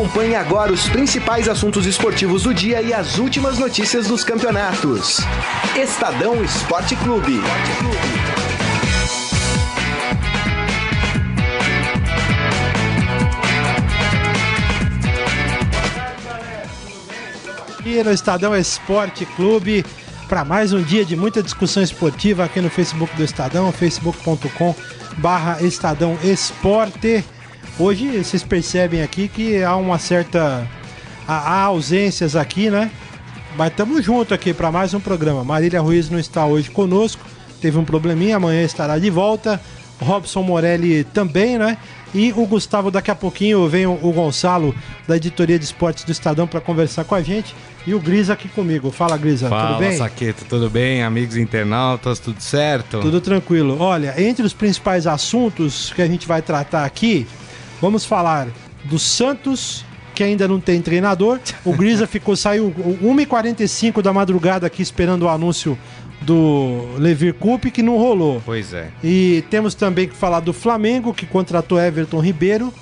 Acompanhe agora os principais assuntos esportivos do dia e as últimas notícias dos campeonatos. Estadão Esporte Clube. Aqui no Estadão Esporte Clube para mais um dia de muita discussão esportiva aqui no Facebook do Estadão, facebook.com barra Estadão Esporte. Hoje vocês percebem aqui que há uma certa. há ausências aqui, né? Mas estamos juntos aqui para mais um programa. Marília Ruiz não está hoje conosco, teve um probleminha, amanhã estará de volta. Robson Morelli também, né? E o Gustavo, daqui a pouquinho vem o, Gonçalo, da editoria de esportes do Estadão, para conversar com a gente. E o Grisa aqui comigo. Fala, Grisa, Fala, tudo bem? Saqueto, tudo bem? Amigos internautas, tudo certo? Tudo tranquilo. Olha, entre os principais assuntos que a gente vai tratar aqui, Vamos falar do Santos, que ainda não tem treinador. O Grisa ficou, saiu 1h45 da madrugada aqui esperando o anúncio do Levir Coupe, que não rolou. Pois é. E temos também que falar do Flamengo, que contratou Everton Ribeiro.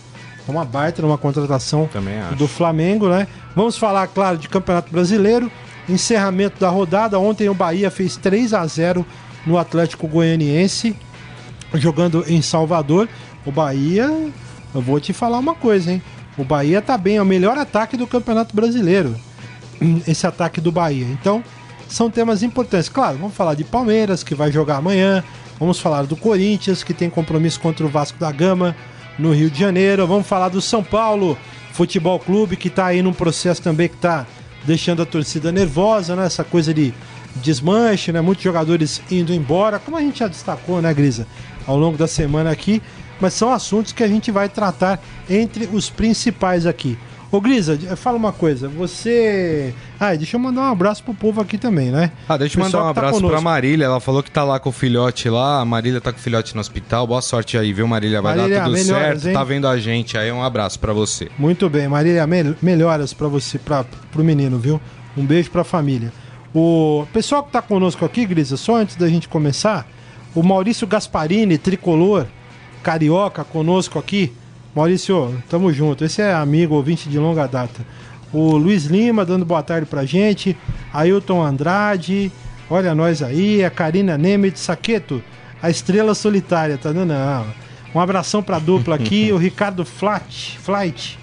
Uma baita, uma contratação do Flamengo, né? Vamos falar, claro, de Campeonato Brasileiro. Encerramento da rodada. Ontem o Bahia fez 3 a 0 no Atlético Goianiense, jogando em Salvador. O Bahia eu vou te falar uma coisa, hein? O Bahia tá bem, é o melhor ataque do Campeonato Brasileiro. Esse ataque do Bahia. Então, são temas importantes. Claro, vamos falar de Palmeiras, que vai jogar amanhã. Vamos falar do Corinthians, que tem compromisso contra o Vasco da Gama no Rio de Janeiro. Vamos falar do São Paulo Futebol Clube, que tá aí num processo também que tá deixando a torcida nervosa, né? Essa coisa de desmanche, né? Muitos jogadores indo embora, como a gente já destacou, né, Grisa? Ao longo da semana aqui mas são assuntos que a gente vai tratar entre os principais aqui. Ô Grisa, fala uma coisa, você. Ah, deixa eu mandar um abraço pro povo aqui também, né? Ah, deixa eu mandar um tá abraço tá pra Marília. Ela falou que tá lá com o filhote lá. A Marília tá com o filhote no hospital. Boa sorte aí, viu, Marília? Vai Marília, dar tudo melhoras, certo. Hein? Tá vendo a gente aí. Um abraço para você. Muito bem, Marília, melhoras para você, pra, pro menino, viu? Um beijo pra família. O pessoal que tá conosco aqui, Grisa, só antes da gente começar, o Maurício Gasparini, tricolor carioca conosco aqui. Maurício, tamo junto. Esse é amigo, ouvinte de longa data. O Luiz Lima dando boa tarde pra gente. Ailton Andrade, olha nós aí. A Karina Nemet Saqueto, a estrela solitária, tá dando? Um abração pra dupla aqui. o Ricardo Flat, Flight.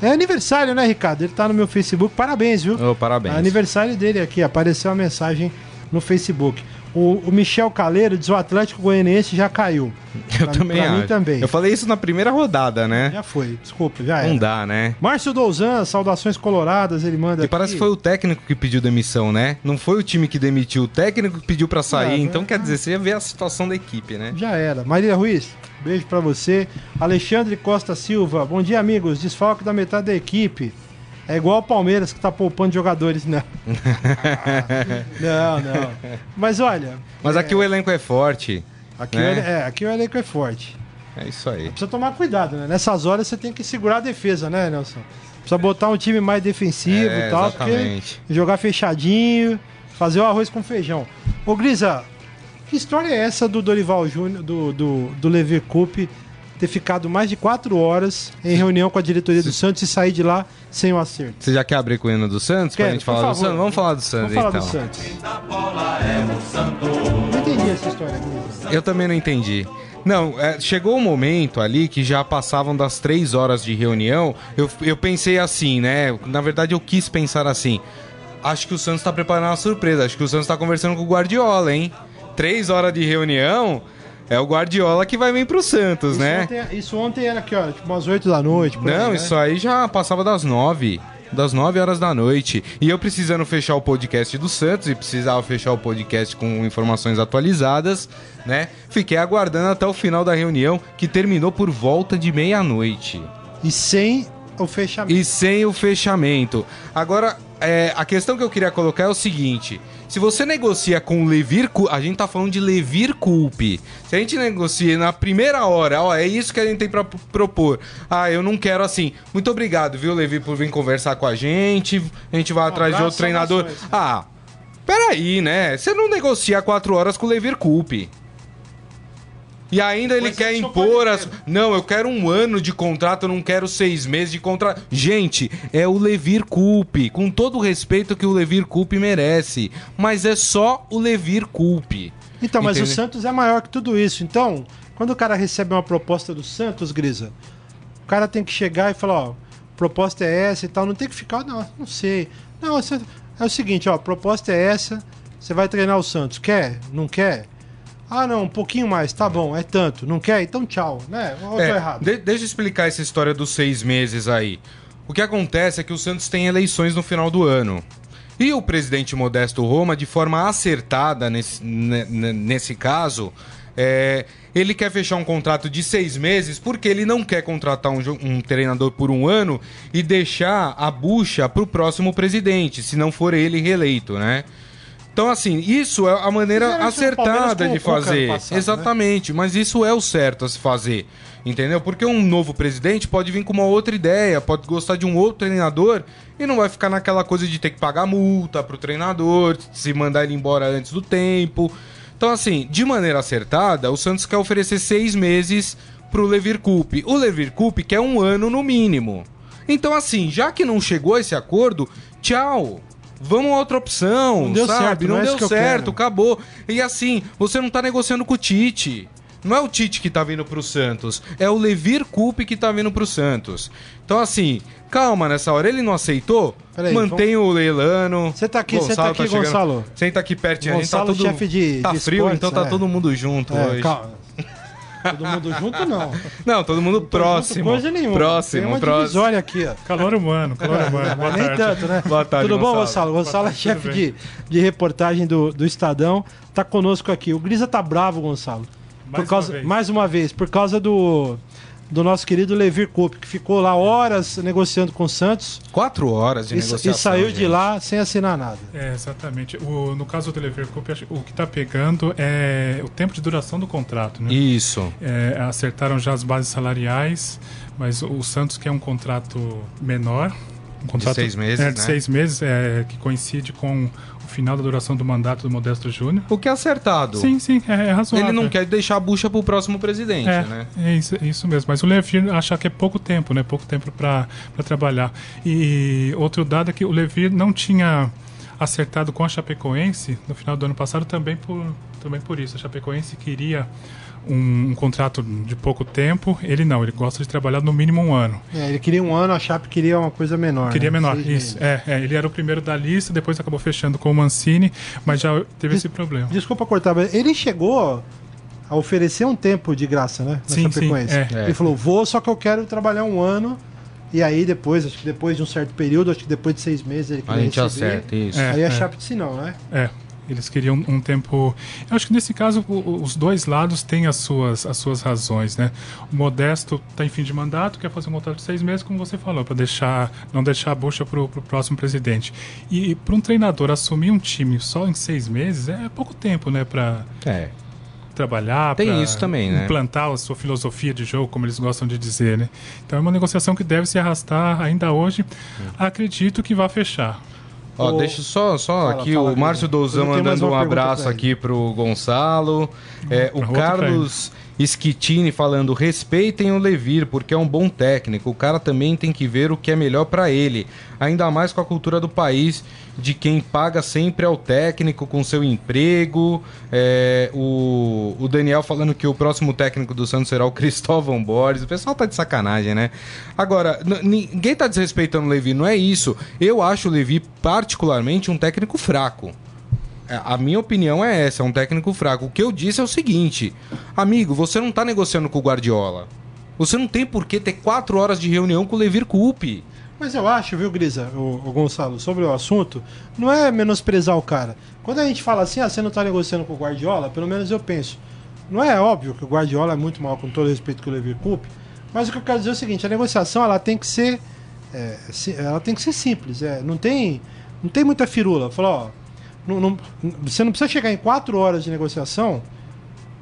É aniversário, né, Ricardo? Ele tá no meu Facebook. Parabéns, viu? Oh, parabéns. É aniversário dele aqui. Apareceu a mensagem no Facebook. O, o Michel Caleiro diz o Atlético Goianiense já caiu. Eu pra, também pra acho. mim também. Eu falei isso na primeira rodada, né? Já foi, desculpa, já era. Não dá, né? Márcio Douzan, saudações coloradas, ele manda E aqui. parece que foi o técnico que pediu demissão, né? Não foi o time que demitiu, o técnico que pediu para sair. É, então é, quer dizer, você ia ver a situação da equipe, né? Já era. Maria Ruiz, beijo para você. Alexandre Costa Silva, bom dia, amigos. Desfalque da metade da equipe. É igual o Palmeiras que tá poupando jogadores, né? não, não. Mas olha. Mas é... aqui o elenco é forte. Aqui, né? o, é, aqui o elenco é forte. É isso aí. Precisa tomar cuidado, né? Nessas horas você tem que segurar a defesa, né, Nelson? Precisa botar um time mais defensivo é, e tal. Exatamente. jogar fechadinho, fazer o arroz com feijão. Ô, Grisa, que história é essa do Dorival Júnior, do, do, do Lever Coupe, ter ficado mais de quatro horas em reunião com a diretoria do Santos e sair de lá sem o acerto. Você já quer abrir com o hino do Santos? Quero, pra gente falar favor. do Santos? Vamos falar do Santos, Vamos falar então. do Santos. Não entendi essa história. Eu também não entendi. Não, é, chegou um momento ali que já passavam das três horas de reunião. Eu, eu pensei assim, né? Na verdade, eu quis pensar assim. Acho que o Santos está preparando uma surpresa. Acho que o Santos está conversando com o Guardiola, hein? Três horas de reunião. É o Guardiola que vai vir pro Santos, isso né? Ontem, isso ontem era que hora? Tipo umas 8 da noite. Não, aí, né? isso aí já passava das 9 das 9 horas da noite. E eu precisando fechar o podcast do Santos e precisava fechar o podcast com informações atualizadas, né? Fiquei aguardando até o final da reunião, que terminou por volta de meia-noite. E sem o fechamento. E sem o fechamento. Agora, é, a questão que eu queria colocar é o seguinte: se você negocia com Levir, a gente tá falando de Levir Culpe. Se a gente negocia na primeira hora, ó, é isso que a gente tem para propor. Ah, eu não quero assim. Muito obrigado, viu, Levir, por vir conversar com a gente. A gente vai um atrás de outro treinador. Ah, peraí, né? Você não negocia quatro horas com o Levir Culpe. E ainda ele quer impor as. Não, eu quero um ano de contrato, eu não quero seis meses de contrato. Gente, é o Levir Culpe, com todo o respeito que o Levir Culpe merece. Mas é só o Levir Culpe. Então, mas o Santos é maior que tudo isso. Então, quando o cara recebe uma proposta do Santos, Grisa, o cara tem que chegar e falar, ó, proposta é essa e tal. Não tem que ficar, não, não sei. Não, é o seguinte, ó, proposta é essa, você vai treinar o Santos. Quer? Não quer? Ah, não, um pouquinho mais, tá bom, é tanto. Não quer? Então tchau, né? Ou é, errado? De, deixa eu explicar essa história dos seis meses aí. O que acontece é que o Santos tem eleições no final do ano. E o presidente Modesto Roma, de forma acertada nesse, nesse caso, é, ele quer fechar um contrato de seis meses porque ele não quer contratar um, um treinador por um ano e deixar a bucha para o próximo presidente, se não for ele reeleito, né? Então, assim, isso é a maneira acertada de fazer. Passado, né? Exatamente, né? mas isso é o certo a se fazer. Entendeu? Porque um novo presidente pode vir com uma outra ideia, pode gostar de um outro treinador e não vai ficar naquela coisa de ter que pagar multa pro treinador, se mandar ele embora antes do tempo. Então, assim, de maneira acertada, o Santos quer oferecer seis meses pro Levir Coupe. O Levir Coupe quer um ano no mínimo. Então, assim, já que não chegou a esse acordo, tchau. Vamos a outra opção, não deu sabe? Certo, não, não é deu certo, acabou. E assim, você não tá negociando com o Tite. Não é o Tite que tá vindo pro Santos, é o Levir Coupe que tá vindo pro Santos. Então, assim, calma nessa hora. Ele não aceitou? Aí, Mantém vamos... o Leilano. Você tá aqui, tá aqui, tá Gonçalo. Senta aqui pertinho. Gonçalo, a gente tá tudo... chefe de Tá de frio, esportes, então tá é. todo mundo junto é, hoje. Calma. Todo mundo junto, não. Não, todo mundo próximo. coisa nenhuma. Próximo, Tem uma próximo. Olha aqui, ó. Calor humano, calor humano. Boa nem tanto, né? Boa tarde, Tudo bom, Gonçalo? Gonçalo é chefe de, de reportagem do, do Estadão. Tá conosco aqui. O Grisa tá bravo, Gonçalo. Mais por causa, uma vez. Mais uma vez, por causa do do nosso querido Levir Coupe, que ficou lá horas negociando com o Santos. Quatro horas de e, negociação. E saiu gente. de lá sem assinar nada. É, exatamente. O, no caso do Levir Coupe, o que está pegando é o tempo de duração do contrato. Né? Isso. É, acertaram já as bases salariais, mas o Santos quer um contrato menor. Um contrato de seis meses, é, de né? seis meses, é, que coincide com o final da duração do mandato do Modesto Júnior. O que é acertado. Sim, sim, é, é razoável. Ele não quer deixar a bucha para o próximo presidente, é, né? É isso, é isso mesmo. Mas o Levir acha que é pouco tempo, né? Pouco tempo para trabalhar. E outro dado é que o Levir não tinha acertado com a Chapecoense no final do ano passado também por, também por isso. A Chapecoense queria um, um, contrato de pouco tempo. Ele não, ele gosta de trabalhar no mínimo um ano. É, ele queria um ano, a Chape queria uma coisa menor. Queria né? menor, Seis isso. É, é, ele era o primeiro da lista, depois acabou fechando com o Mancini, mas já teve Des, esse problema. Desculpa cortar, mas ele chegou a oferecer um tempo de graça, né? Na sim, Chapecoense. Sim, é. Ele falou, vou, só que eu quero trabalhar um ano. E aí depois, acho que depois de um certo período, acho que depois de seis meses ele queria A gente receber. acerta isso. aí a é. Chape disse não, né? É. Eles queriam um tempo. Eu acho que nesse caso os dois lados têm as suas, as suas razões, né? O Modesto está em fim de mandato, quer fazer um contrato de seis meses, como você falou, para deixar não deixar a bucha para o próximo presidente. E para um treinador assumir um time só em seis meses é pouco tempo, né? Para é. trabalhar, tem isso também, né? Implantar a sua filosofia de jogo, como eles gostam de dizer, né? Então é uma negociação que deve se arrastar ainda hoje. Hum. Acredito que vai fechar. Ó, o... deixa só, só fala, aqui fala, o Márcio Douzan mandando um abraço aqui pro Gonçalo. É, o Carlos Schittini falando: respeitem o Levir, porque é um bom técnico. O cara também tem que ver o que é melhor para ele. Ainda mais com a cultura do país, de quem paga sempre ao técnico com seu emprego. É, o, o Daniel falando que o próximo técnico do Santos será o Cristóvão Borges. O pessoal tá de sacanagem, né? Agora, ninguém tá desrespeitando o Levi, não é isso. Eu acho o Levi particularmente um técnico fraco. É, a minha opinião é essa, é um técnico fraco. O que eu disse é o seguinte, amigo, você não está negociando com o Guardiola. Você não tem por que ter quatro horas de reunião com o Levir Coupe. Mas eu acho, viu, Grisa, o, o, Gonçalo, sobre o assunto, não é menosprezar o cara. Quando a gente fala assim, ah, você não está negociando com o Guardiola, pelo menos eu penso. Não é óbvio que o Guardiola é muito mal, com todo respeito com o Levir Coupe, mas o que eu quero dizer é o seguinte, a negociação ela tem que ser. É, ela tem que ser simples. É, não, tem, não tem muita firula. Falar, ó não, não, você não precisa chegar em quatro horas de negociação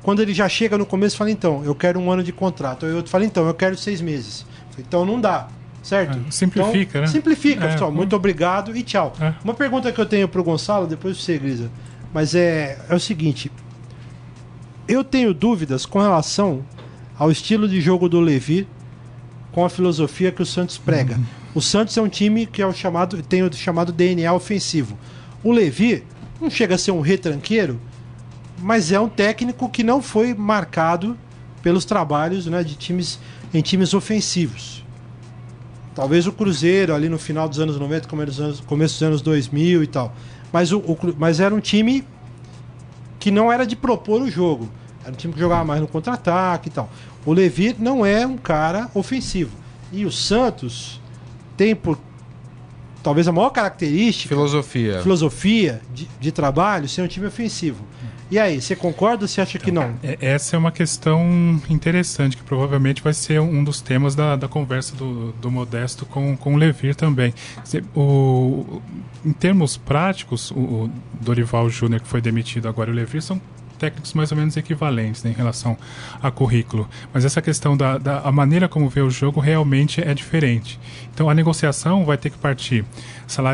quando ele já chega no começo e fala, então, eu quero um ano de contrato. Aí outro fala, então, eu quero seis meses. Então não dá. Certo? É, simplifica, então, né? Simplifica, é, pessoal. Muito obrigado e tchau. É. Uma pergunta que eu tenho para o Gonçalo, depois você, Grisa. Mas é, é o seguinte: eu tenho dúvidas com relação ao estilo de jogo do Levi com a filosofia que o Santos prega. Uhum. O Santos é um time que é o chamado, tem o chamado DNA ofensivo. O Levi não chega a ser um retranqueiro, mas é um técnico que não foi marcado pelos trabalhos né, de times em times ofensivos. Talvez o Cruzeiro ali no final dos anos 90, começo dos anos, começo dos anos 2000 e tal. Mas, o, o, mas era um time que não era de propor o jogo. Era um time que jogava mais no contra-ataque e tal. O Levi não é um cara ofensivo. E o Santos tem por talvez a maior característica filosofia filosofia de, de trabalho ser um time ofensivo. E aí, você concorda ou você acha que não? É, essa é uma questão interessante, que provavelmente vai ser um dos temas da, da conversa do, do Modesto com, com o Levir também. O, em termos práticos, o Dorival Júnior, que foi demitido agora, e o Levir são técnicos mais ou menos equivalentes né, em relação a currículo. Mas essa questão da, da a maneira como vê o jogo realmente é diferente. Então a negociação vai ter que partir.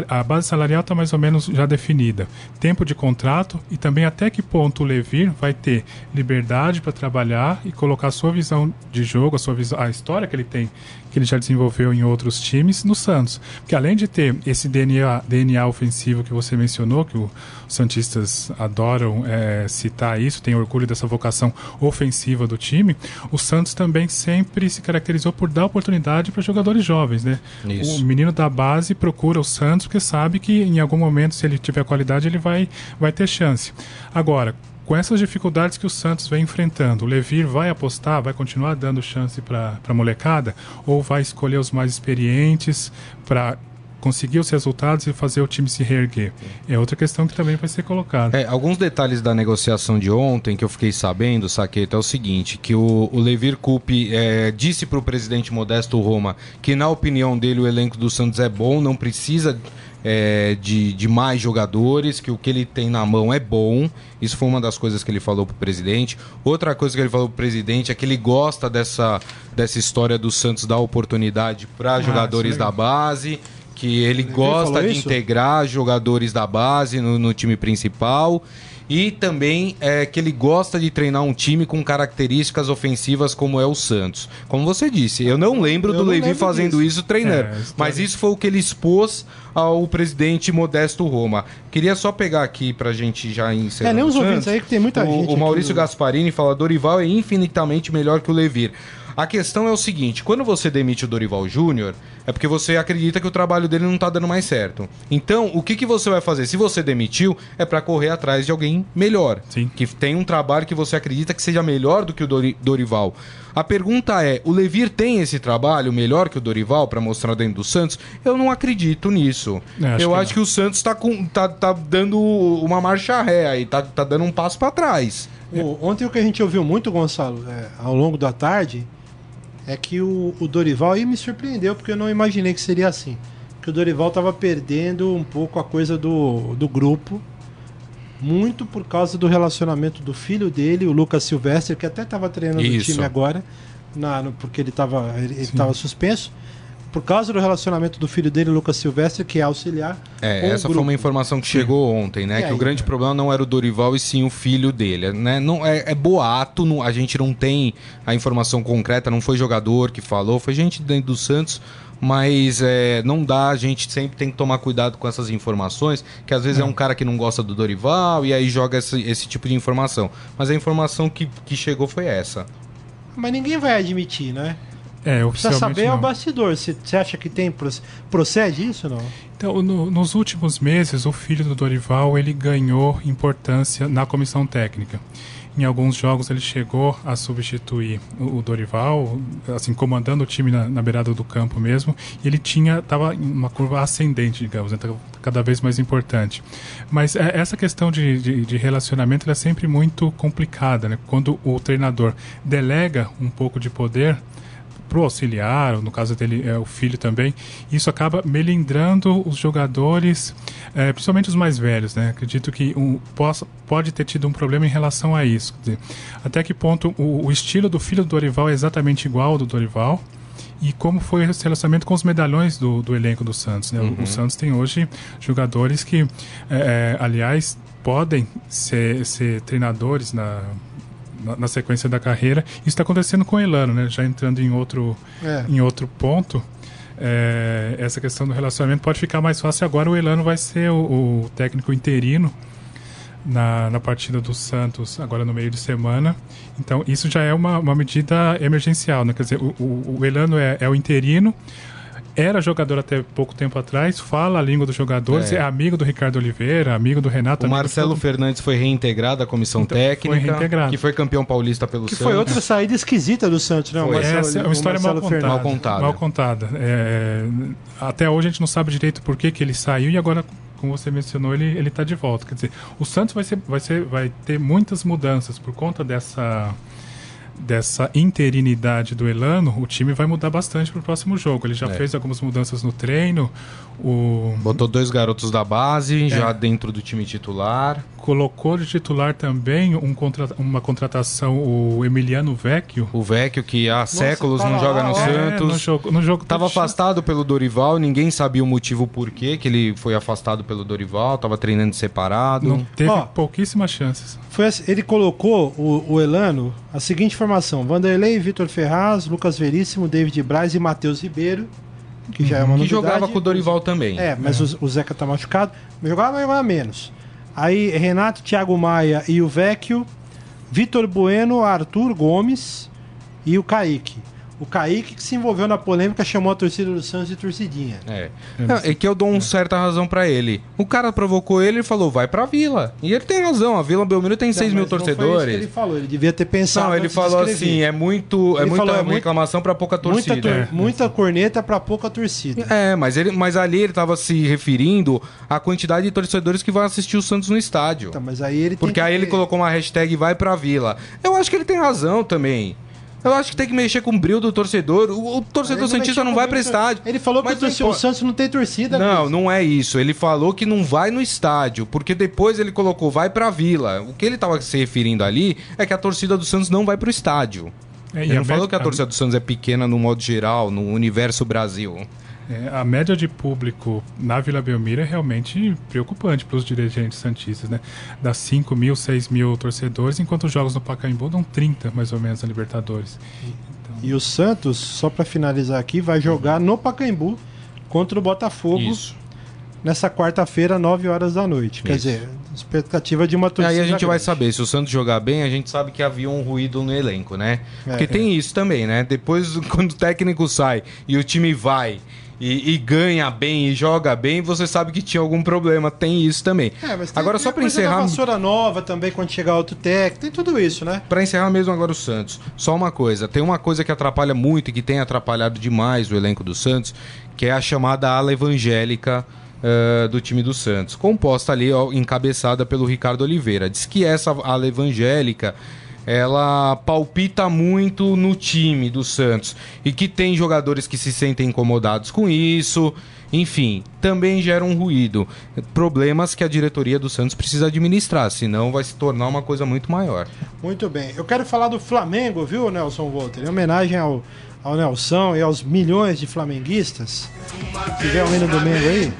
a base salarial está mais ou menos já definida. Tempo de contrato e também até que ponto o Levir vai ter liberdade para trabalhar e colocar a sua visão de jogo, a sua visão, a história que ele tem, que ele já desenvolveu em outros times, no Santos. Porque além de ter esse DNA, DNA ofensivo que você mencionou, que os Santistas adoram é, citar isso, tem orgulho dessa vocação ofensiva do time, o Santos também sempre se caracterizou por dar oportunidade para jogadores jovens, né? Isso. O menino da base procura o Santos porque sabe que em algum momento, se ele tiver qualidade, ele vai, vai ter chance. Agora, com essas dificuldades que o Santos vem enfrentando, o Levir vai apostar, vai continuar dando chance para a molecada ou vai escolher os mais experientes para conseguir os resultados e fazer o time se reerguer. É outra questão que também vai ser colocada. É, alguns detalhes da negociação de ontem que eu fiquei sabendo, Saqueta, é o seguinte, que o, o Levir Coupe é, disse para o presidente Modesto Roma que, na opinião dele, o elenco do Santos é bom, não precisa é, de, de mais jogadores, que o que ele tem na mão é bom. Isso foi uma das coisas que ele falou para o presidente. Outra coisa que ele falou para o presidente é que ele gosta dessa, dessa história do Santos dar oportunidade para ah, jogadores da base que ele, ele gosta de isso? integrar jogadores da base no, no time principal e também é, que ele gosta de treinar um time com características ofensivas como é o Santos. Como você disse, eu não lembro eu do não Levi lembro fazendo disso. isso treinando, é, mas isso foi o que ele expôs ao presidente Modesto Roma. Queria só pegar aqui pra gente já encerrar. É, nem os ouvintes aí que tem muita o, gente. O Maurício Gasparini fala: Dorival é infinitamente melhor que o Levir. A questão é o seguinte: quando você demite o Dorival Júnior, é porque você acredita que o trabalho dele não tá dando mais certo. Então, o que, que você vai fazer? Se você demitiu, é para correr atrás de alguém melhor. Sim. Que tem um trabalho que você acredita que seja melhor do que o Dorival. A pergunta é: o Levir tem esse trabalho melhor que o Dorival para mostrar dentro do Santos? Eu não acredito nisso. É, acho Eu que acho não. que o Santos tá, com, tá, tá dando uma marcha ré aí, tá, tá dando um passo para trás. ontem o que a gente ouviu muito, Gonçalo, é, ao longo da tarde, é que o, o Dorival aí me surpreendeu porque eu não imaginei que seria assim. Que o Dorival estava perdendo um pouco a coisa do, do grupo, muito por causa do relacionamento do filho dele, o Lucas Silvestre, que até estava treinando Isso. o time agora, na, no, porque ele estava ele, ele suspenso por causa do relacionamento do filho dele, Lucas Silvestre, que é auxiliar. É, essa foi uma informação que chegou ontem, né? que aí, o grande problema não era o Dorival e sim o filho dele. Né? Não, é, é boato, não, a gente não tem a informação concreta, não foi jogador que falou, foi gente dentro do Santos mas é, não dá, a gente sempre tem que tomar cuidado com essas informações, que às vezes é, é um cara que não gosta do Dorival e aí joga esse, esse tipo de informação. Mas a informação que, que chegou foi essa. Mas ninguém vai admitir, né? É, Precisa saber é o bastidor. Você acha que tem procede isso não? Então, no, nos últimos meses, o filho do Dorival ele ganhou importância na comissão técnica. Em alguns jogos ele chegou a substituir o, o Dorival, assim comandando o time na, na, beirada do campo mesmo. E ele tinha estava em uma curva ascendente, digamos, né, cada vez mais importante. Mas é, essa questão de, de, de relacionamento é sempre muito complicada, né? Quando o treinador delega um pouco de poder pro auxiliar, no caso dele é o filho também, isso acaba melindrando os jogadores, é, principalmente os mais velhos, né? Acredito que um, possa, pode ter tido um problema em relação a isso. Dizer, até que ponto o, o, estilo do filho do Dorival é exatamente igual ao do Dorival, e como foi esse relacionamento com os medalhões do, do elenco do Santos. Né? Uhum. O, o, Santos tem hoje jogadores que, é, é aliás, podem ser, ser treinadores na, na, na, sequência da carreira. Isso está acontecendo com o Elano, né? Já entrando em outro, é. em outro ponto. É, essa questão do relacionamento pode ficar mais fácil agora. O Elano vai ser o, o técnico interino na, na partida do Santos, agora no meio de semana. Então, isso já é uma, uma medida emergencial, né? Quer dizer, o, o, o Elano é, é o interino era jogador até pouco tempo atrás, fala a língua dos jogadores, é, é amigo do Ricardo Oliveira, amigo do Renato. O Marcelo Fernandes foi reintegrado à comissão então, técnica, foi reintegrado. que foi campeão paulista pelo que Santos. Que foi outra saída esquisita do Santos, né? Marcelo, Essa é uma história mal contada, mal contada. Mal contada. É, até hoje a gente não sabe direito por que, que ele saiu e agora como você mencionou, ele ele está de volta. Quer dizer, o Santos vai ser, vai ser, vai ter muitas mudanças por conta dessa dessa interinidade do Elano, o time vai mudar bastante para o próximo jogo. Ele já é. fez algumas mudanças no treino. O... Botou dois garotos da base é. já dentro do time titular. Colocou de titular também um contra... uma contratação, o Emiliano Vecchio. O Vecchio, que há Nossa, séculos não joga no é, Santos. No jogo, no jogo Tava afastado pelo Dorival, ninguém sabia o motivo por quê que ele foi afastado pelo Dorival, tava treinando separado. Não teve oh, pouquíssimas chances. Foi assim, ele colocou o, o Elano a seguinte formação: Vanderlei, Vitor Ferraz, Lucas Veríssimo, David Braz e Matheus Ribeiro que já é uma Que jogava com o Dorival também. É, mas é. O, o, Zeca tá machucado. Jogava, mas jogava menos. Aí Renato, Thiago Maia e o Vecchio, Vitor Bueno, Arthur Gomes e o Kaique. O Kaique que se envolveu na polêmica chamou a torcida do Santos de torcidinha. É. Não, é que eu dou uma certa razão para ele. O cara provocou ele e falou, vai pra Vila. E ele tem razão, a Vila Belmiro tem não, 6 mil torcedores. ele falou, ele devia ter pensado. Não, ele falou assim, é muito. É muita falou, é reclamação para pouca torcida. Muita, tor é. muita corneta para pouca torcida. É, mas, ele, mas ali ele tava se referindo à quantidade de torcedores que vão assistir o Santos no estádio. Então, mas aí ele Porque aí ele colocou uma hashtag vai pra Vila. Eu acho que ele tem razão também. Eu acho que tem que mexer com o brilho do torcedor. O, o torcedor não Santista não vai para estádio. Ele falou que o, o Santos não tem torcida. Não, mesmo. não é isso. Ele falou que não vai no estádio, porque depois ele colocou vai pra vila. O que ele tava se referindo ali é que a torcida do Santos não vai pro estádio. É, ele não falou que a torcida do Santos é pequena no modo geral, no universo Brasil. É, a média de público na Vila Belmiro é realmente preocupante para os dirigentes santistas, né? Dá 5 mil, 6 mil torcedores, enquanto os jogos no Pacaembu dão 30, mais ou menos, na Libertadores. Então... E o Santos, só para finalizar aqui, vai jogar no Pacaembu contra o Botafogo Isso. nessa quarta-feira, 9 horas da noite. Isso. Quer dizer, expectativa de uma torcida. Aí a gente grande. vai saber, se o Santos jogar bem, a gente sabe que havia um ruído no elenco, né? Porque é, tem é. isso também, né? Depois, quando o técnico sai e o time vai e, e, ganha bem e joga bem, você sabe que tinha algum problema. Tem isso também. É, mas tem, agora, tem só para encerrar. vassoura nova também, quando chegar outro técnico, tem tudo isso, né? Para encerrar mesmo agora o Santos. Só uma coisa: tem uma coisa que atrapalha muito e que tem atrapalhado demais o elenco do Santos, que é a chamada ala evangélica. Uh, do time do Santos, composta ali, ó, encabeçada pelo Ricardo Oliveira. Diz que essa ala evangélica ela palpita muito no time do Santos e que tem jogadores que se sentem incomodados com isso. Enfim, também gera um ruído. Problemas que a diretoria do Santos precisa administrar, senão vai se tornar uma coisa muito maior. Muito bem. Eu quero falar do Flamengo, viu, Nelson Volter? Em homenagem ao, ao Nelson e aos milhões de flamenguistas. Se tiver o hino do Mengo aí.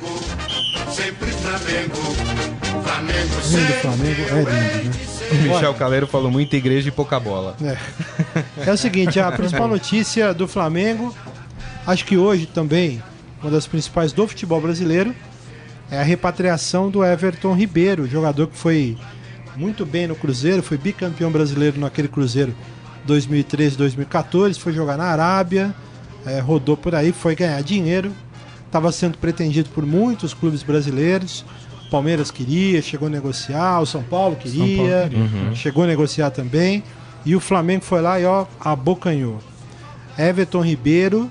Sempre Flamengo. Flamengo o hino do Flamengo é lindo, né? O Michel Caleiro falou muita igreja e pouca bola. É. é o seguinte, a principal notícia do Flamengo, acho que hoje também, uma das principais do futebol brasileiro, é a repatriação do Everton Ribeiro, jogador que foi muito bem no Cruzeiro, foi bicampeão brasileiro naquele Cruzeiro 2013-2014, foi jogar na Arábia, é, rodou por aí, foi ganhar dinheiro, estava sendo pretendido por muitos clubes brasileiros. Palmeiras queria, chegou a negociar, o São Paulo queria, São Paulo queria. Uhum. chegou a negociar também. E o Flamengo foi lá e ó, abocanhou. Everton Ribeiro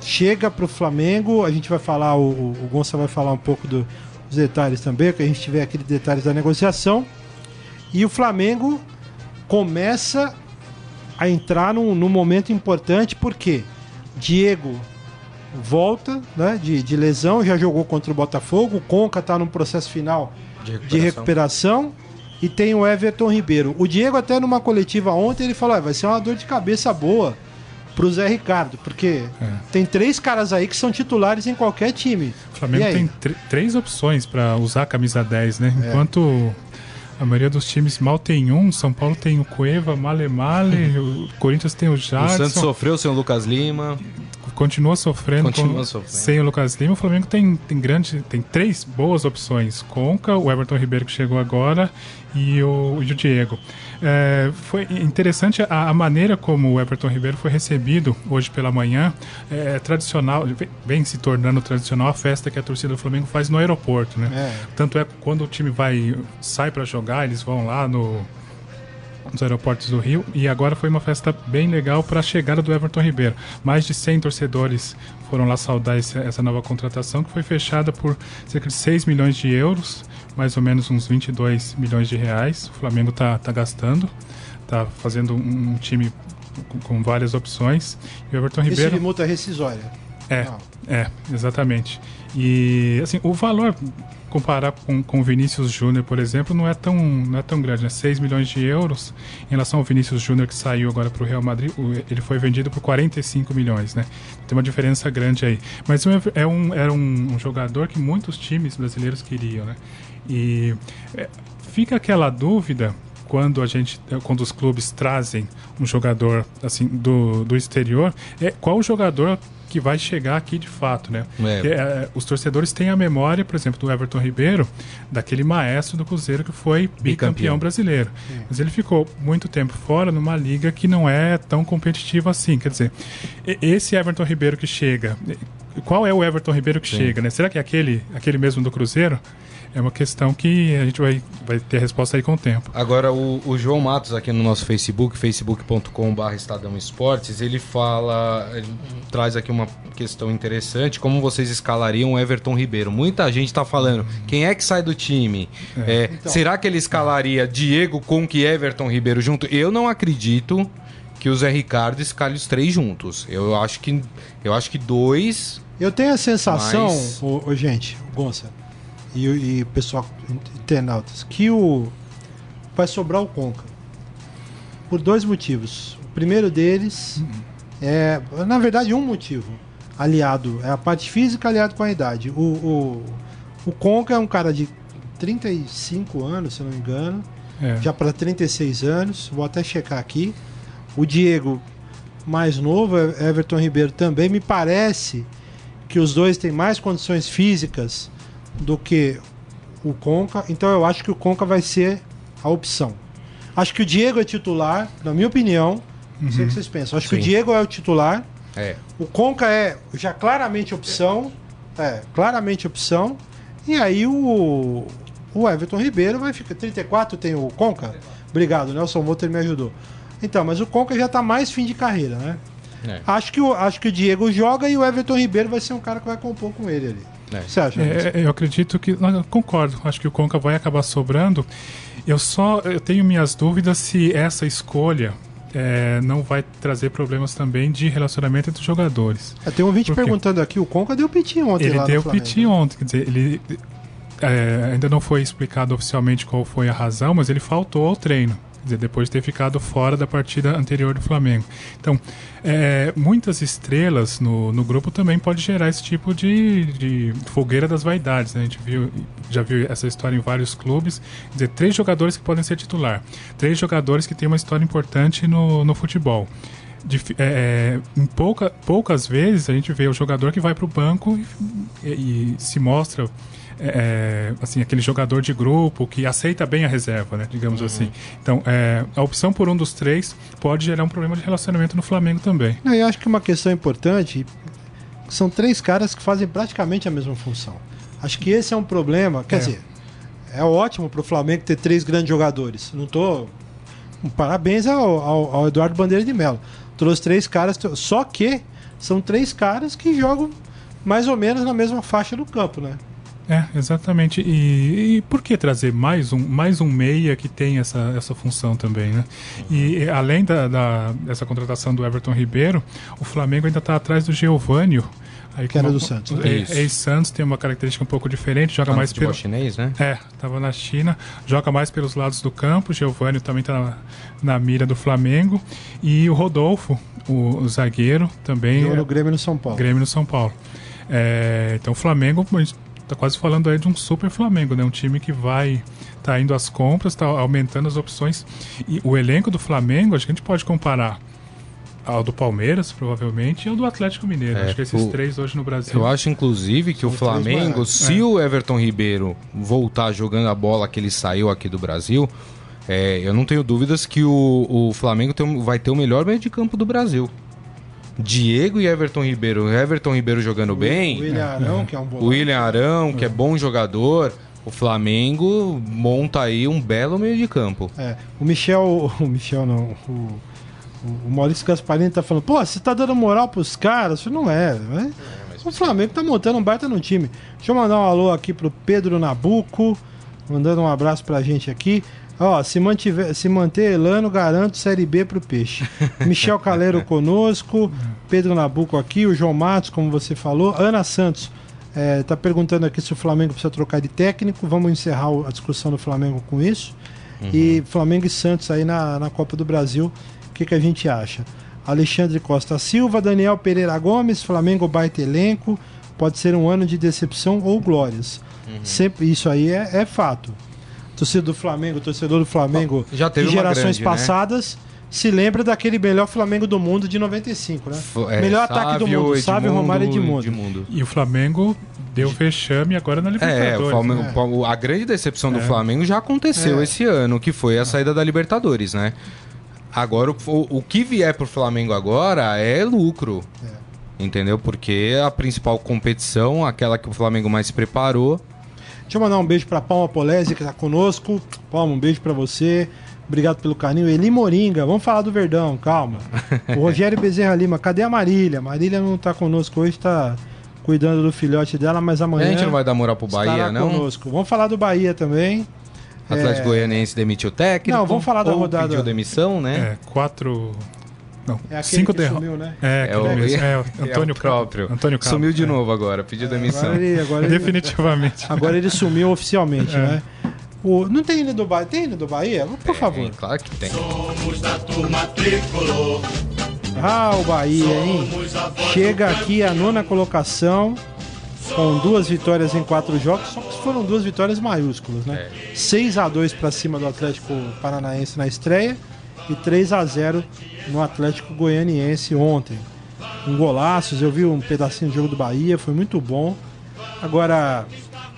chega para o Flamengo. A gente vai falar, o, o Gonça vai falar um pouco do, dos detalhes também, que a gente tiver aqueles detalhes da negociação. E o Flamengo começa a entrar num, num momento importante, porque Diego volta né, de, de lesão, já jogou contra o Botafogo. O Conca está num processo final de recuperação. de recuperação. E tem o Everton Ribeiro. O Diego, até numa coletiva ontem, ele falou: ah, vai ser uma dor de cabeça boa pro Zé Ricardo, porque é. tem três caras aí que são titulares em qualquer time. O Flamengo tem três opções para usar a camisa 10, né? É. Enquanto A maioria dos times mal tem um. São Paulo tem o Cueva, Male Male. o Corinthians tem o Jadson. O Santos sofreu sem o Lucas Lima. Continua sofrendo, Continua com, sofrendo. sem o Lucas Lima. O Flamengo tem, tem grande, tem três boas opções. Conca, o Everton Ribeiro que chegou agora e o, e o Diego. É, foi interessante a, a, maneira como o Everton Ribeiro foi recebido hoje pela manhã. É, tradicional, vem se tornando tradicional a festa que a torcida do Flamengo faz no aeroporto, né? É. Tanto é que quando o time vai sai para jogar, eles vão lá no nos aeroportos do Rio e agora foi uma festa bem legal para a chegada do Everton Ribeiro. Mais de 100 torcedores foram lá saudar esse, essa nova contratação que foi fechada por cerca de 6 milhões de euros mais ou menos uns 22 milhões de reais. O Flamengo está tá gastando, está fazendo um, um time com, com, várias opções. E o Everton Ribeiro. Esse de multa rescisória. É, é, exatamente. E assim, o valor comparar com, com o Vinícius Júnior, por exemplo, não é tão, não é tão grande, né? 6 milhões de euros em relação ao Vinícius Júnior que saiu agora para o Real Madrid, ele foi vendido por 45 milhões, né? Tem uma diferença grande aí. Mas é um, era um, um jogador que muitos times brasileiros queriam, né? E é, fica aquela dúvida quando a gente quando os clubes trazem um jogador assim do, do exterior é qual jogador que vai chegar aqui de fato, né? É. é, os torcedores têm a memória, por exemplo, do Everton Ribeiro, daquele maestro do Cruzeiro que foi bicampeão, bicampeão brasileiro. É. Mas ele ficou muito tempo fora numa liga que não é tão competitiva assim. Quer dizer, esse Everton Ribeiro que chega, qual é o Everton Ribeiro que Sim. chega, né? Será que é aquele, aquele mesmo do Cruzeiro? É uma questão que a gente vai, vai ter a resposta aí com o tempo. Agora, o, o João Matos, aqui no nosso Facebook, facebook.com.br Estadão Esportes, ele fala, ele traz aqui uma questão interessante, como vocês escalariam o Everton Ribeiro? Muita gente está falando, quem é que sai do time? É. É, então, será que ele escalaria Diego, Conque e Everton Ribeiro junto? Eu não acredito que o Zé Ricardo escale os três juntos. Eu acho que, eu acho que dois... Eu tenho a sensação, mas... ô, ô, gente, Gonça, e, e pessoal internautas que o vai sobrar o Conca por dois motivos. O primeiro deles uhum. é, na verdade, um motivo aliado é a parte física aliado com a idade. O, o, o Conca é um cara de 35 anos, se não me engano, é. já para 36 anos. Vou até checar aqui. O Diego mais novo, Everton Ribeiro também me parece que os dois têm mais condições físicas do que o Conca. Então eu acho que o Conca vai ser a opção. Acho que o Diego é titular, na minha opinião. Não sei o que uhum. vocês pensam. Acho Sim. que o Diego é o titular. É. O Conca é já claramente opção. É, claramente opção. E aí o, o Everton Ribeiro vai ficar. 34 tem o Conca? Obrigado, Nelson Motter me ajudou. Então, mas o Conca já tá mais fim de carreira, né? É. Acho, que o, acho que o Diego joga e o Everton Ribeiro vai ser um cara que vai compor com ele ali. É. Você acha? É, eu acredito que. Não, concordo. Acho que o Conca vai acabar sobrando. Eu só eu tenho minhas dúvidas se essa escolha é, não vai trazer problemas também de relacionamento entre os jogadores. É, tem um ouvinte perguntando aqui, o Conca deu piti ontem Ele deu piti ontem, quer dizer, ele é, ainda não foi explicado oficialmente qual foi a razão, mas ele faltou ao treino dizer, depois de ter ficado fora da partida anterior do Flamengo. Então, é, muitas estrelas no, no grupo também pode gerar esse tipo de, de fogueira das vaidades. Né? A gente viu, já viu essa história em vários clubes. Quer dizer, três jogadores que podem ser titular, três jogadores que têm uma história importante no, no futebol. De, é, é, em pouca, poucas vezes a gente vê o jogador que vai para o banco e, e, e se mostra é, é, assim, aquele jogador de grupo que aceita bem a reserva, né, digamos uhum. assim. Então, é, a opção por um dos três pode gerar um problema de relacionamento no Flamengo também. Não, eu acho que uma questão importante são três caras que fazem praticamente a mesma função. Acho que esse é um problema. Quer é. dizer, é ótimo para o Flamengo ter três grandes jogadores. Não tô. Parabéns ao, ao, ao Eduardo Bandeira de Mello. Trouxe três caras, só que são três caras que jogam mais ou menos na mesma faixa do campo, né? É, exatamente. E, e, por que trazer mais um, mais um meia que tem essa, essa função também, né? E além da, da dessa contratação do Everton Ribeiro, o Flamengo ainda está atrás do Geovânio. Aí, que era uma, do Santos. Né? É, Ex-Santos tem uma característica um pouco diferente, joga ah, mais pelo chinês, né? É, estava na China, joga mais pelos lados do campo. Giovanni também está na, na, mira do Flamengo e o Rodolfo, o, o zagueiro, também. Jogou no Grêmio no São Paulo. Grêmio no São Paulo. É, então o Flamengo tá quase falando aí de um super Flamengo, né? Um time que vai tá indo às compras, tá aumentando as opções. E o elenco do Flamengo, acho que a gente pode comparar ao do Palmeiras, provavelmente, e ao do Atlético Mineiro. É, acho que esses o, três hoje no Brasil. Eu acho, inclusive, que o Flamengo, se é. o Everton Ribeiro voltar jogando a bola que ele saiu aqui do Brasil, é, eu não tenho dúvidas que o, o Flamengo tem, vai ter o melhor meio de campo do Brasil. Diego e Everton Ribeiro. Everton Ribeiro jogando o, bem. O William Arão, que é um bom. William Arão, que é bom jogador. O Flamengo monta aí um belo meio de campo. É, o Michel, o Michel não, o, o Maurício Gasparini tá falando, pô, você tá dando moral pros caras? Isso não é, né? É, o Flamengo tá montando um baita no time. Deixa eu mandar um alô aqui pro Pedro Nabuco, mandando um abraço pra gente aqui. Ó, se, mantiver, se manter Elano, garanto Série B pro Peixe. Michel Caleiro conosco, Pedro Nabuco aqui, o João Matos, como você falou, Ana Santos. É, tá perguntando aqui se o Flamengo precisa trocar de técnico. Vamos encerrar a discussão do Flamengo com isso. Uhum. E Flamengo e Santos aí na, na Copa do Brasil o que, que a gente acha? Alexandre Costa Silva, Daniel Pereira Gomes, Flamengo baita elenco, pode ser um ano de decepção ou glórias. Uhum. Sempre, isso aí é, é fato. Torcedor do Flamengo, torcedor do Flamengo já teve de gerações grande, né? passadas. Né? Se lembra daquele melhor Flamengo do mundo de 95, né? É, melhor Sávio, ataque do mundo, Edmundo, Sávio, Romário e Edmundo. Edmundo. E o Flamengo deu vexame agora na Libertadores. É, o Flamengo, é. a grande decepção do é. Flamengo já aconteceu é. esse ano, que foi a saída da Libertadores, né? Agora, o, o que vier pro Flamengo agora é lucro. É. Entendeu? Porque a principal competição, aquela que o Flamengo mais se preparou. Deixa eu mandar um beijo pra Palma Polese, que tá conosco. Palma, um beijo para você. Obrigado pelo carinho. Eli Moringa, vamos falar do Verdão, calma. O Rogério Bezerra Lima, cadê a Marília? Marília não tá conosco hoje, tá cuidando do filhote dela, mas amanhã. A gente não vai dar moral pro Bahia, não? Conosco. Vamos falar do Bahia também. Atlético é... Goianiense demitiu o técnico. Não, vamos falar da rodada. Pediu demissão, né? É, quatro. Não, é cinco derrotas. Né? É, é, o, é, o Antônio é o próprio. Antônio Carlos, sumiu de é. novo agora, pediu demissão. Agora ele, agora ele, Definitivamente. Agora ele sumiu oficialmente, é. né? O, não tem hino do Bahia? Tem hino do Bahia? Por favor. Claro que tem. Somos da turma tricolor. Ah, o Bahia, hein? Chega aqui a nona colocação com duas vitórias em quatro jogos, só que foram duas vitórias maiúsculas, né? É. 6 a 2 para cima do Atlético Paranaense na estreia e 3 a 0 no Atlético Goianiense ontem. Um golaços, eu vi um pedacinho do jogo do Bahia, foi muito bom. Agora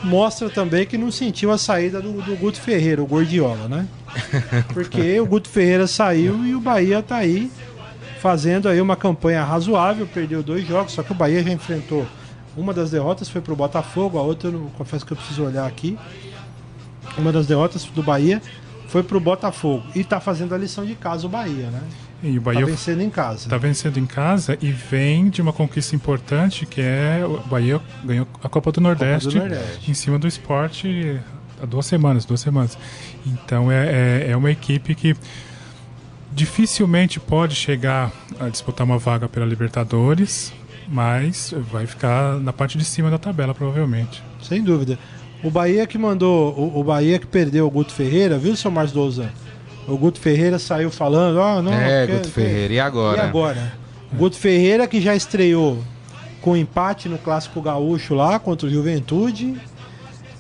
mostra também que não sentiu a saída do, do Guto Ferreira, o Gordiola, né? Porque o Guto Ferreira saiu e o Bahia tá aí fazendo aí uma campanha razoável, perdeu dois jogos, só que o Bahia já enfrentou uma das derrotas foi pro Botafogo, a outra eu confesso que eu preciso olhar aqui. Uma das derrotas do Bahia foi pro Botafogo. E tá fazendo a lição de casa o Bahia, né? E o Bahia tá vencendo em casa. Tá vencendo em casa e vem de uma conquista importante que é o Bahia ganhou a Copa do Nordeste, Copa do Nordeste. em cima do esporte há duas semanas, duas semanas. Então é, é, é uma equipe que dificilmente pode chegar a disputar uma vaga pela Libertadores, mas vai ficar na parte de cima da tabela, provavelmente. Sem dúvida. O Bahia que mandou, o, o Bahia que perdeu o Guto Ferreira, viu, seu Márcio Douzan? O Guto Ferreira saiu falando, ó, oh, não. É, Guto Ferreira, e agora? E agora? O Guto Ferreira que já estreou com empate no Clássico Gaúcho lá contra o Juventude.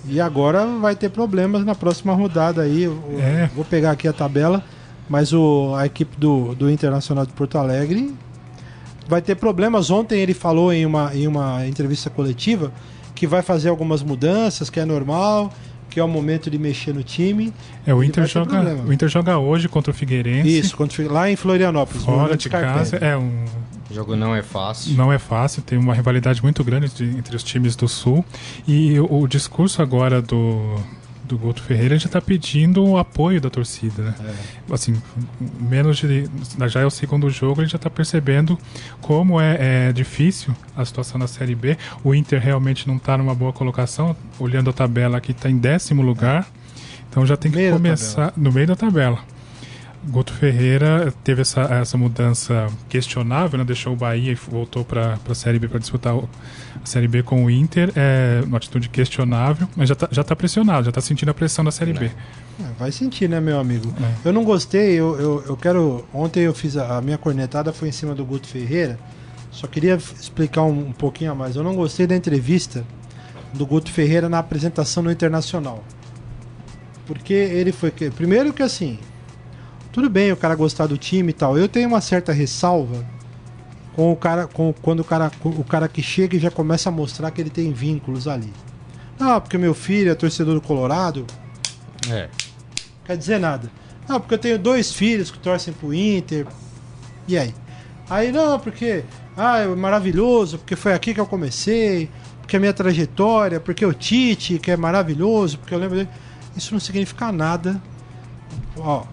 E agora vai ter problemas na próxima rodada aí. É. Vou pegar aqui a tabela, mas o, a equipe do, do Internacional de Porto Alegre vai ter problemas. Ontem ele falou em uma, em uma entrevista coletiva que vai fazer algumas mudanças, que é normal, que é o momento de mexer no time. É, o Inter, joga, o Inter joga hoje contra o Figueirense. Isso, contra, lá em Florianópolis. Fora de casa. É um. O jogo não é fácil. Não é fácil, tem uma rivalidade muito grande de, entre os times do Sul. E o, o discurso agora do, do Guto Ferreira já está pedindo o apoio da torcida, né? É. Assim, menos de. Já é o segundo jogo, ele já está percebendo como é, é, difícil a situação na Série B. O Inter realmente não está numa boa colocação, olhando a tabela aqui, está em décimo lugar. Então já tem que meio começar no meio da tabela. Guto Ferreira teve essa, essa mudança questionável, né? deixou o Bahia e voltou para a Série B para disputar a Série B com o Inter, é uma atitude questionável, mas já está já tá pressionado, já está sentindo a pressão da Série B. É, vai sentir, né, meu amigo? É. Eu não gostei, eu, eu, eu, quero. Ontem eu fiz a, a, minha cornetada foi em cima do Guto Ferreira, só queria explicar um, um pouquinho a mais. Eu não gostei da entrevista do Guto Ferreira na apresentação no Internacional. Porque ele foi. Primeiro que assim. Tudo bem o cara gostar do time e tal. Eu tenho uma certa ressalva com o cara. Com, quando o cara, o cara que chega e já começa a mostrar que ele tem vínculos ali. Não, porque meu filho é torcedor do Colorado. É. Quer dizer nada. Não, porque eu tenho dois filhos que torcem pro Inter. E aí? Aí não, porque. Ah, é maravilhoso, porque foi aqui que eu comecei, porque a minha trajetória, porque o Tite, que é maravilhoso, porque eu lembro dele. Isso não significa nada. Ó,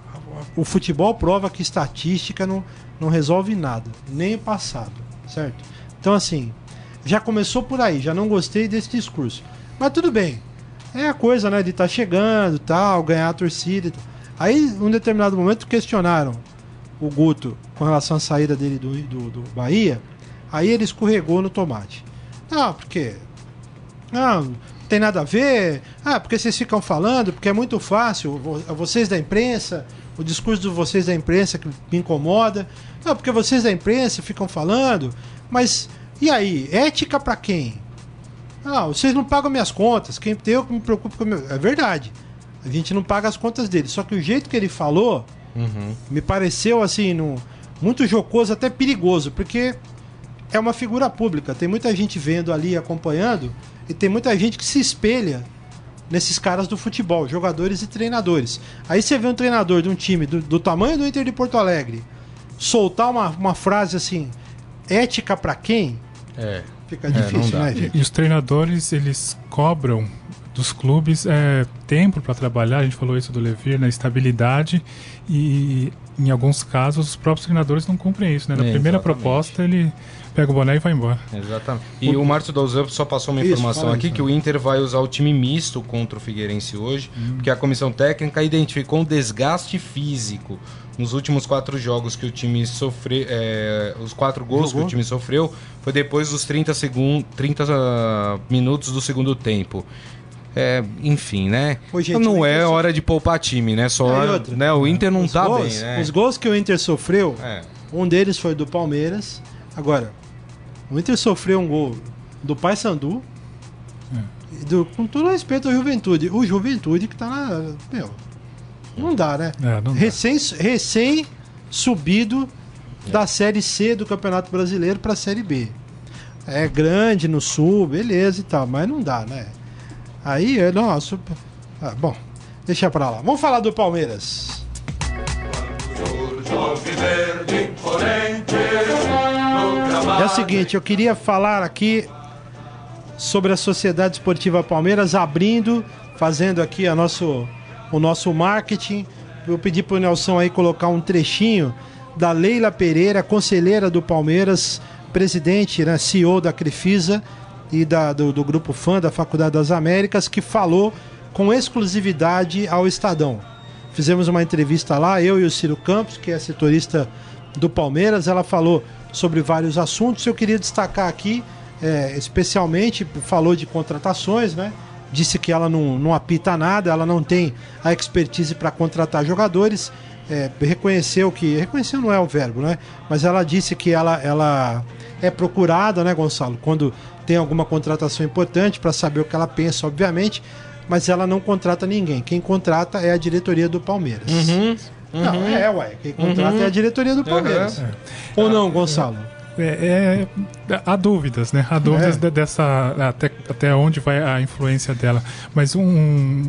o futebol prova que estatística não, não resolve nada, nem o passado, certo? Então, assim, já começou por aí, já não gostei desse discurso. Mas tudo bem, é a coisa, né, de estar tá chegando tal, ganhar a torcida. Aí, em um determinado momento, questionaram o Guto com relação à saída dele do, do, do Bahia. Aí ele escorregou no tomate. Ah, porque. Não, tem nada a ver. Ah, porque vocês ficam falando, porque é muito fácil. Vocês da imprensa, o discurso de vocês da imprensa que me incomoda. Não, porque vocês da imprensa ficam falando. Mas e aí? Ética para quem? Ah, vocês não pagam minhas contas. Quem tem eu que me preocupo com meu. É verdade. A gente não paga as contas dele. Só que o jeito que ele falou uhum. me pareceu assim, muito jocoso, até perigoso, porque é uma figura pública. Tem muita gente vendo ali, acompanhando, e tem muita gente que se espelha nesses caras do futebol, jogadores e treinadores. Aí você vê um treinador de um time do, do tamanho do Inter de Porto Alegre soltar uma, uma frase assim, ética para quem? É. Fica é, difícil, né, gente? E os treinadores, eles cobram dos clubes é, tempo para trabalhar, a gente falou isso do Levir, na né, estabilidade e em alguns casos os próprios treinadores não cumprem isso, né? Na é, primeira proposta ele pega o boné e vai embora. Exatamente. E o, o Márcio Dalzan só passou uma informação isso, aqui isso. que o Inter vai usar o time misto contra o Figueirense hoje, hum. porque a comissão técnica identificou um desgaste físico nos últimos quatro jogos que o time sofreu, é, os quatro gols Jogou. que o time sofreu, foi depois dos 30, segundos, 30 uh, minutos do segundo tempo. É, enfim, né? Pô, gente, não é hora de poupar time, né? Só, é outra, né? O Inter não os tá gols, bem, né? Os gols que o Inter sofreu, é. um deles foi do Palmeiras. Agora, o Inter sofreu um gol do Paysandu. É. Do, com todo respeito ao Juventude. O Juventude que tá na. Meu, não dá, né? É, não recém, dá. recém subido é. da Série C do Campeonato Brasileiro para a Série B. É grande no sul, beleza e tal, mas não dá, né? Aí, é, nossa. Ah, bom, deixa pra lá. Vamos falar do Palmeiras. É o seguinte, eu queria falar aqui sobre a Sociedade Esportiva Palmeiras abrindo, fazendo aqui a nosso, o nosso marketing. Eu pedi pro Nelson aí colocar um trechinho da Leila Pereira, conselheira do Palmeiras, presidente, né, CEO da Crefisa, e da, do, do Grupo Fã da Faculdade das Américas, que falou com exclusividade ao Estadão. Fizemos uma entrevista lá, eu e o Ciro Campos, que é setorista do Palmeiras, ela falou sobre vários assuntos. Eu queria destacar aqui, é, especialmente, falou de contratações, né? Disse que ela não, não apita nada, ela não tem a expertise para contratar jogadores. É, reconheceu que. Reconheceu não é o verbo, né? Mas ela disse que ela, ela é procurada, né, Gonçalo? Quando tem alguma contratação importante para saber o que ela pensa, obviamente, mas ela não contrata ninguém. Quem contrata é a diretoria do Palmeiras. Uhum, uhum. Não, é, ué. Quem contrata uhum. é a diretoria do Palmeiras. Uhum. Ou não, Gonçalo? É, é, há dúvidas, né? Há dúvidas é. dessa até, até onde vai a influência dela. Mas um,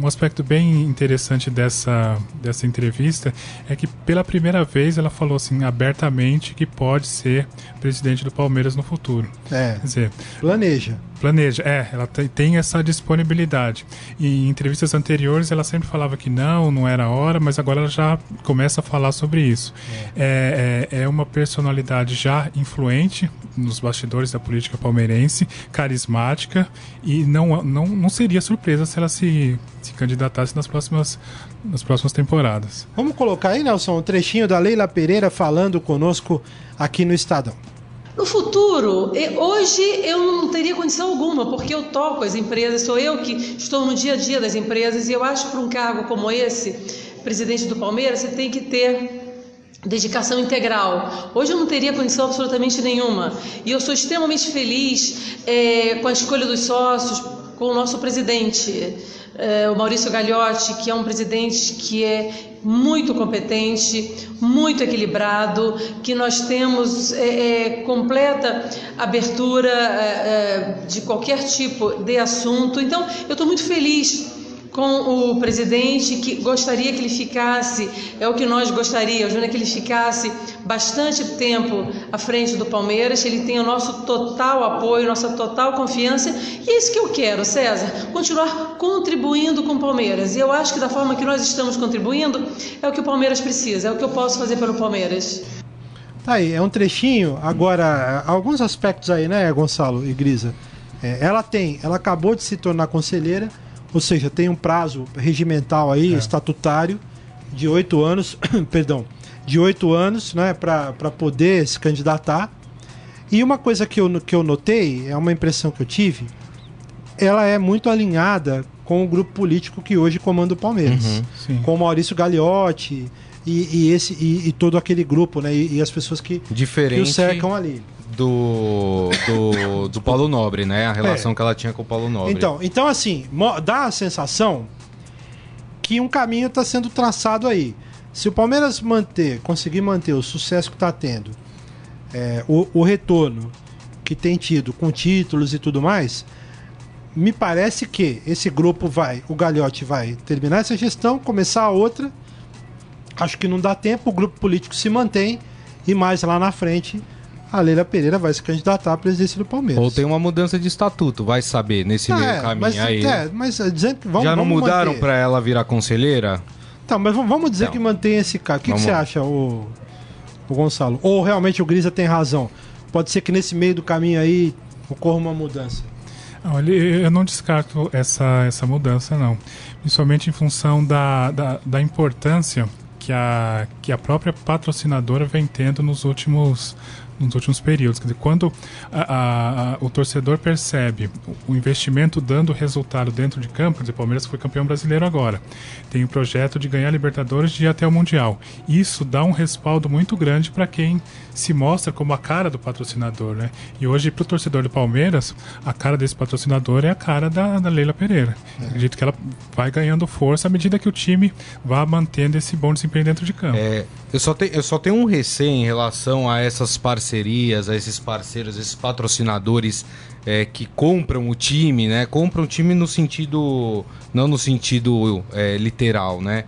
um, aspecto bem interessante dessa, dessa entrevista é que pela primeira vez ela falou assim abertamente que pode ser presidente do Palmeiras no futuro. É. Quer dizer, planeja. Planeja, é, ela tem essa disponibilidade. E em entrevistas anteriores ela sempre falava que não, não era a hora, mas agora ela já começa a falar sobre isso. É, é, é uma personalidade já influente nos bastidores da política palmeirense, carismática, e não, não, não seria surpresa se ela se, se candidatasse nas próximas, nas próximas temporadas. Vamos colocar aí, Nelson, um trechinho da Leila Pereira falando conosco aqui no Estadão. No futuro, hoje eu não teria condição alguma, porque eu toco as empresas, sou eu que estou no dia a dia das empresas, e eu acho que para um cargo como esse, presidente do Palmeiras, você tem que ter dedicação integral. Hoje eu não teria condição absolutamente nenhuma. E eu sou extremamente feliz é, com a escolha dos sócios, com o nosso presidente, é, o Maurício Gagliotti, que é um presidente que é muito competente, muito equilibrado, que nós temos é, é completa abertura é, é, de qualquer tipo de assunto. Então, eu estou muito feliz com o presidente que gostaria que ele ficasse, é o que nós gostaríamos, né, que ele ficasse bastante tempo à frente do Palmeiras, ele tem o nosso total apoio, nossa total confiança, e é isso que eu quero, César, continuar contribuindo com o Palmeiras. E eu acho que da forma que nós estamos contribuindo, é o que o Palmeiras precisa, é o que eu posso fazer pelo Palmeiras. Tá aí, é um trechinho. Agora, alguns aspectos aí, né, Gonçalo e Grisa? É, ela tem, ela acabou de se tornar conselheira, ou seja, tem um prazo regimental aí, é. estatutário, de oito anos, perdão, de oito anos, né, para poder se candidatar. E uma coisa que eu, que eu notei, é uma impressão que eu tive, ela é muito alinhada com o grupo político que hoje comanda o Palmeiras. Uhum, com o Maurício Gagliotti e, e esse, e, e, todo aquele grupo, né? E, e as pessoas que, que o cercam ali do, do, do Paulo Nobre, né? A relação é. que ela tinha com o Paulo Nobre. Então, então assim, dá a sensação que um caminho está sendo traçado aí. Se o Palmeiras manter, conseguir manter o sucesso que está tendo, é, o, o retorno que tem tido com títulos e tudo mais, me parece que esse grupo vai, o Galhote vai terminar essa gestão, começar a outra. Acho que não dá tempo, o grupo político se mantém e mais lá na frente a Leila Pereira vai se candidatar à presidência do Palmeiras. Ou tem uma mudança de estatuto, vai saber, nesse é, meio caminho mas, aí. É, mas eh, dizendo que vamos, Já não vamos mudaram para ela virar conselheira? Tá, mas vamos dizer então, que mantém esse cara. O que, que, você acha, o, o Gonçalo? Ou realmente o Grisa tem razão? Pode ser que nesse meio do caminho aí ocorra uma mudança. Olha, eu não descarto essa, essa mudança, não. Principalmente em função da, da, da importância que a, que a própria patrocinadora vem tendo nos últimos, nos últimos períodos. Quer dizer, quando a, a, o torcedor percebe o investimento dando resultado dentro de campo, quer dizer, o Palmeiras foi campeão brasileiro agora, tem o projeto de ganhar Libertadores de ir até o Mundial. Isso dá um respaldo muito grande para quem se mostra como a cara do patrocinador, né? E hoje, para o torcedor do Palmeiras, a cara desse patrocinador é a cara da, da Leila Pereira. É. Acredito que ela vai ganhando força à medida que o time vá mantendo esse bom desempenho dentro de campo. É, eu, só te, eu só tenho um receio em relação a essas parcerias, a esses parceiros, esses patrocinadores é, que compram o time, né? Compram o time no sentido. não no sentido é, literal, né?